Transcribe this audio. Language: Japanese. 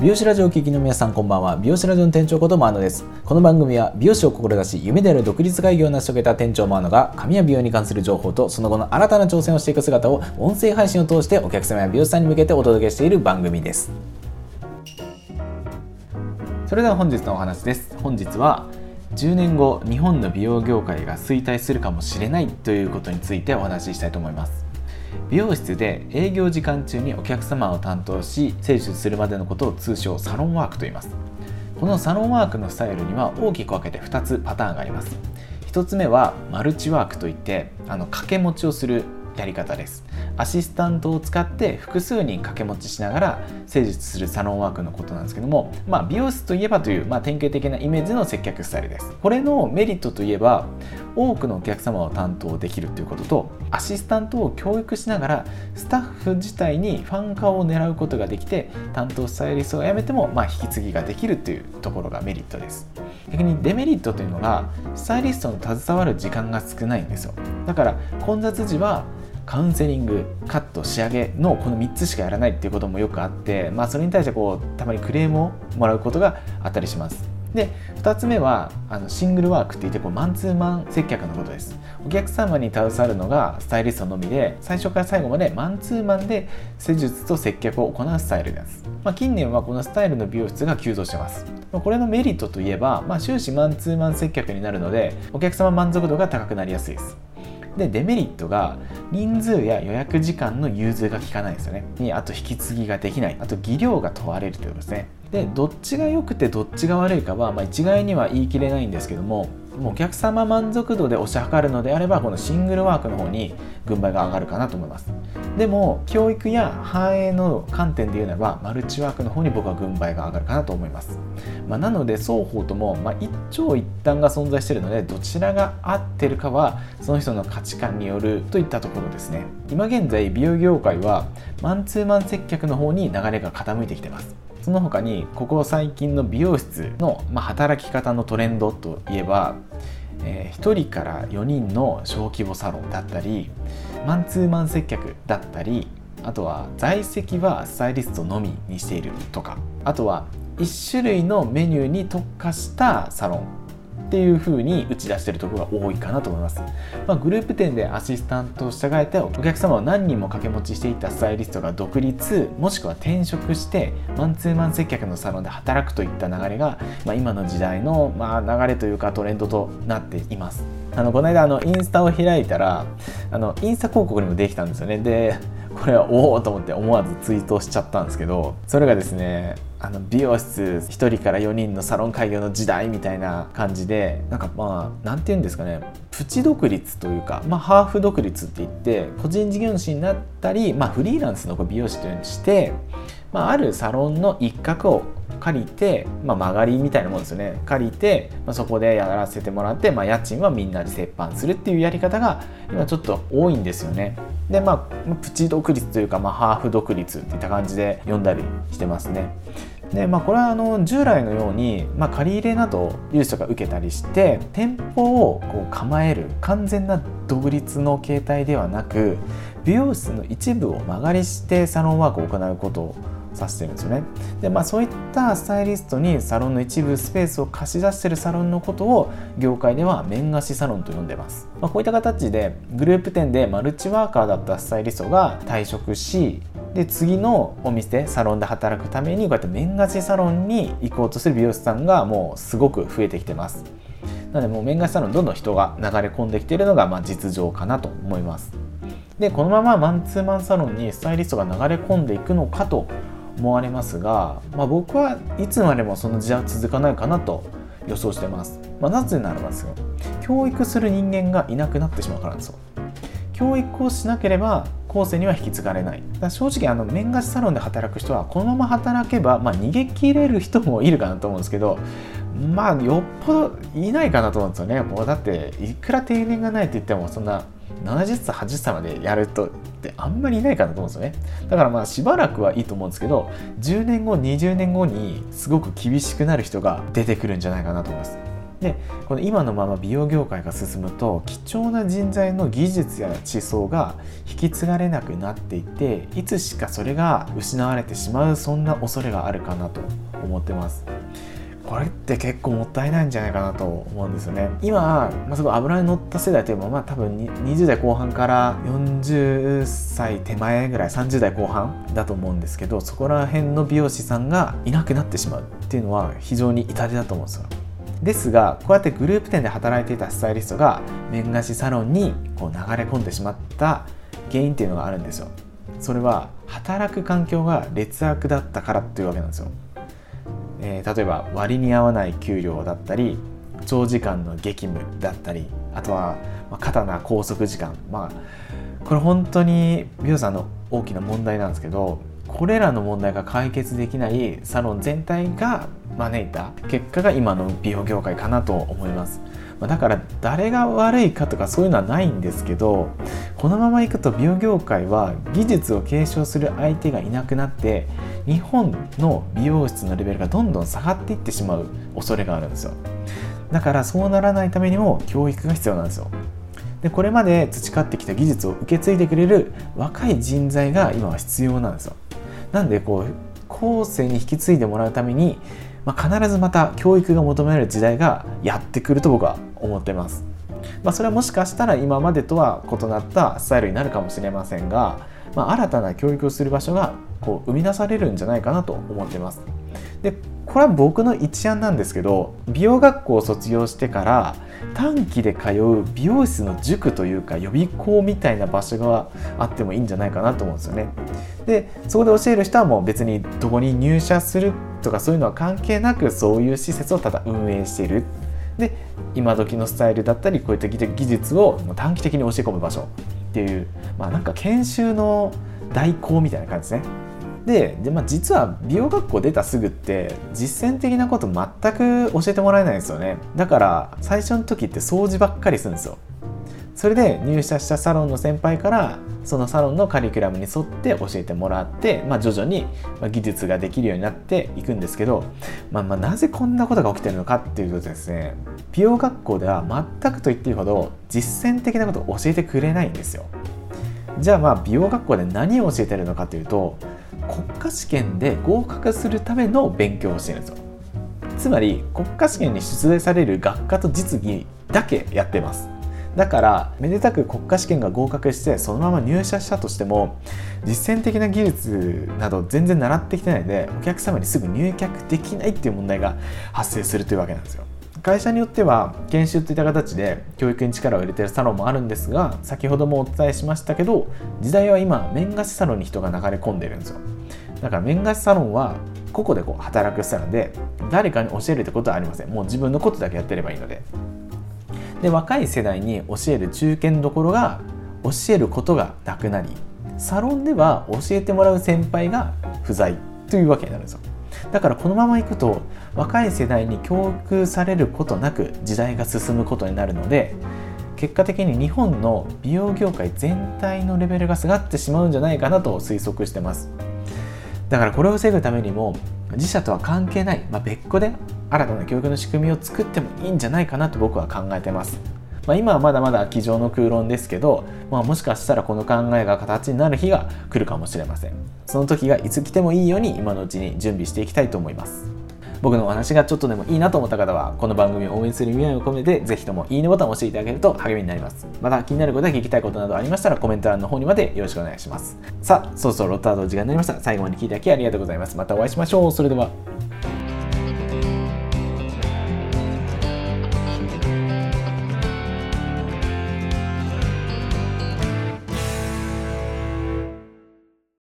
美容師ラジオを聴きの皆さんこんばんは。美容師ラジオの店長ことマーノです。この番組は美容師を志し夢である独立会議を成し遂げた店長マーノが髪や美容に関する情報とその後の新たな挑戦をしていく姿を音声配信を通してお客様や美容師さんに向けてお届けしている番組です。それでは本日のお話です。本日は10年後日本の美容業界が衰退するかもしれないということについてお話ししたいと思います。美容室で営業時間中にお客様を担当し施術するまでのことを通称サロンワークと言います。このサロンワークのスタイルには大きく分けて2つパターンがあります。1つ目はマルチワークといってあの掛け持ちをするやり方です。アシスタントを使って複数人掛け持ちしながら施術するサロンワークのことなんですけども、まあ、美容室といえばという、まあ、典型的なイメージの接客スタイルです。これのメリットといえば多くのお客様を担当できるということとアシスタントを教育しながらスタッフ自体にファン化を狙うことができて担当スタイリストを辞めても、まあ、引き継ぎができるというところがメリットです逆にデメリットというのがスタイリストの携わる時間が少ないんですよだから混雑時はカウンセリングカット仕上げのこの3つしかやらないっていうこともよくあって、まあ、それに対してこうたまにクレームをもらうことがあったりします。で2つ目はあのシングルワークって言ってこうマンツーマン接客のことです。お客様に携わるのがスタイリストのみで最初から最後までマンツーマンで施術と接客を行うスタイルです、まあ、近年はこのスタイルの美容室が急増してます。これのメリットといえば、まあ、終始マンツーマン接客になるのでお客様満足度が高くなりやすいです。でデメリットが人数や予約時間の融通が利かないですよね。あと引き継ぎができない。あと技量が問われるということですね。でどっちが良くてどっちが悪いかは、まあ、一概には言い切れないんですけどももうお客様満足度で推し量るのであればこのシングルワークの方に軍配が上がるかなと思います。でも教育や繁栄の観点で言うならばマルチワークの方に僕は軍配が上がるかなと思います、まあ、なので双方とも、まあ、一長一短が存在しているのでどちらが合ってるかはその人の価値観によるといったところですね。今現在美容業界はマンツーマン接客の方に流れが傾いてきてます。その他にここ最近の美容室の、ま働き方のトレンドといえば、えー、1人から4人の小規模サロンだったりマンツーマン接客だったりあとは在籍はスタイリストのみにしているとかあとは1種類のメニューに特化したサロンっていう風に打ち出してるところが多いかなと思います、まあ、グループ店でアシスタントを従えてお客様を何人も掛け持ちしていたスタイリストが独立もしくは転職してマンツーマン接客のサロンで働くといった流れが、まあ、今の時代の、まあ、流れというかトレンドとなっています。あのこの間あのインスタを開いたらあのインスタ広告にもできたんですよね。でこれはおおと思って思わずツイートしちゃったんですけどそれがですねあの美容室1人から4人のサロン開業の時代みたいな感じでなんかまあ何て言うんですかね。プチ独立というか、まあ、ハーフ独立って言って個人事業主になったり、まあ、フリーランスの美容師というのにして、まあ、あるサロンの一角を借りて、まあ、曲がりみたいなもんですよね。借りて、まあ、そこでやらせてもらって、まあ、家賃はみんなで折半するっていうやり方が今ちょっと多いんですよね。でまあプチ独立というか、まあ、ハーフ独立っていった感じで呼んだりしてますね。でまあ、これはあの従来のように、まあ、借り入れなど融資とか受けたりして店舗をこう構える完全な独立の形態ではなく美容室の一部を間借りしてサロンワークを行うこと指してるんですよね。で、まあ、そういったスタイリストにサロンの一部スペースを貸し出してるサロンのことを業界では面貸しサロンと呼んでます、まあ、こういった形でグループ店でマルチワーカーだったスタイリストが退職しで次のお店サロンで働くためにこうやって面貸しサロンに行こうとする美容師さんがもうすごく増えてきてます。なのでもう面貸しサロンどんどん人が流れ込んできているのがまあ実情かなと思います。でこのままマンツーマンサロンにスタイリストが流れ込んでいくのかと思われますが、まあ、僕はいつまでもその時代は続かないかなと予想してます、まあ、なぜならばですよ教育する人間がいなくなってしまうからですよ。教育をしなければ後世には引き継がれない。だ正直あの面貸しサロンで働く人はこのまま働けば、まあ、逃げ切れる人もいるかなと思うんですけどまあよっぽどいないかなと思うんですよね。もうだっていくら定年がないって言ってもそんな70歳80歳までやるとってあんまりいないかなと思うんですよね。だからまあしばらくはいいと思うんですけど10年後20年後にすごく厳しくなる人が出てくるんじゃないかなと思いますでこの今のまま美容業界が進むと貴重な人材の技術や思想が引き継がれなくなっていていつしかそれが失われてしまうそんな恐れがあるかなと思ってます。これって結構もったいないんじゃないかなと思うんですよね。今、まあ、すごい油に乗った世代というのは、まあ、多分20代後半から40歳手前ぐらい30代後半だと思うんですけどそこら辺の美容師さんがいなくなってしまうっていうのは非常に痛手だと思うんですよ。ですがこうやってグループ店で働いていたスタイリストが面貸しサロンにこう流れ込んでしまった原因っていうのがあるんですよ。それは働く環境が劣悪だったからっていうわけなんですよ。えー、例えば割に合わない給料だったり長時間の激務だったりあとは、まあ、過多な拘束時間。まあこれ本当に美容さんの大きな問題なんですけどこれらの問題が解決できないサロン全体が招いた結果が今の美容業界かなと思います。だから誰が悪いかとかそういうのはないんですけどこのままいくと美容業界は技術を継承する相手がいなくなって日本の美容室のレベルがどんどん下がっていってしまう恐れがあるんですよ。だからそうならないためにも教育が必要なんですよ。でこれまで培ってきた技術を受け継いでくれる若い人材が今は必要なんですよ。なんでこう後世に引き継いでもらうために、まあ、必ずまた教育が求められる時代がやってくると僕は思ってます。まあ、それはもしかしたら今までとは異なったスタイルになるかもしれませんが、まあ、新たな教育をする場所がこう生み出されるんじゃないかなと思ってます。でこれは僕の一案なんですけど美容学校を卒業してから短期で通う美容室の塾というか予備校みたいな場所があってもいいんじゃないかなと思うんですよね。でそこで教える人はもう別にどこに入社するとかそういうのは関係なくそういう施設をただ運営している。で今時のスタイルだったりこういった技術を短期的に教え込む場所っていうまあなんか研修の代行みたいな感じですね。でで、まあ、実は美容学校出たすぐって実践的なこと全く教えてもらえないんですよね。だから最初の時って掃除ばっかりするんですよ。それで入社したサロンの先輩からそのサロンのカリキュラムに沿って教えてもらって、まあ、徐々に技術ができるようになっていくんですけど、まあ、まあなぜこんなことが起きてるのかっていうとですね美容学校では全くと言っていいほど実践的なことを教えてくれないんですよ。じゃあまあ美容学校で何を教えてるのかというと国家試験で合格するための勉強をしてるんですよ。つまり国家試験に出題される学科と実技だけやってます。だからめでたく国家試験が合格してそのまま入社したとしても実践的な技術など全然習ってきてないのでお客様にすぐ入客できないっていう問題が発生するというわけなんですよ。会社によっては研修といった形で教育に力を入れてるサロンもあるんですが先ほどもお伝えしましたけど時代は今面貸しサロンに人が流れ込んでるんですよ。だから面貸しサロンは個々でこう働くスタイルで誰かに教えるってことはありません。もう自分のことだけやってればいいので。で若い世代に教える中堅どころが教えることがなくなりサロンでは教えてもらう先輩が不在というわけになるんですよ。だからこのままいくと若い世代に教育されることなく時代が進むことになるので結果的に日本の美容業界全体のレベルが下がってしまうんじゃないかなと推測してます。だからこれを防ぐためにも自社とは関係ない、まあ、別個で新たな教育の仕組みを作ってもいいんじゃないかなと僕は考えてます。まあ、今はまだまだ机上の空論ですけど、まあ、もしかしたらこの考えが形になる日が来るかもしれません。その時がいつ来てもいいように今のうちに準備していきたいと思います。僕のお話がちょっとでもいいなと思った方はこの番組を応援する意味合いを込めてぜひともいいねボタンを押していただけると励みになります。また気になることや聞きたいことなどありましたらコメント欄の方にまでよろしくお願いします。さあそろそろロッタード時間になりました最後まで聞いていただきありがとうございます。またお会いしましょう。それでは。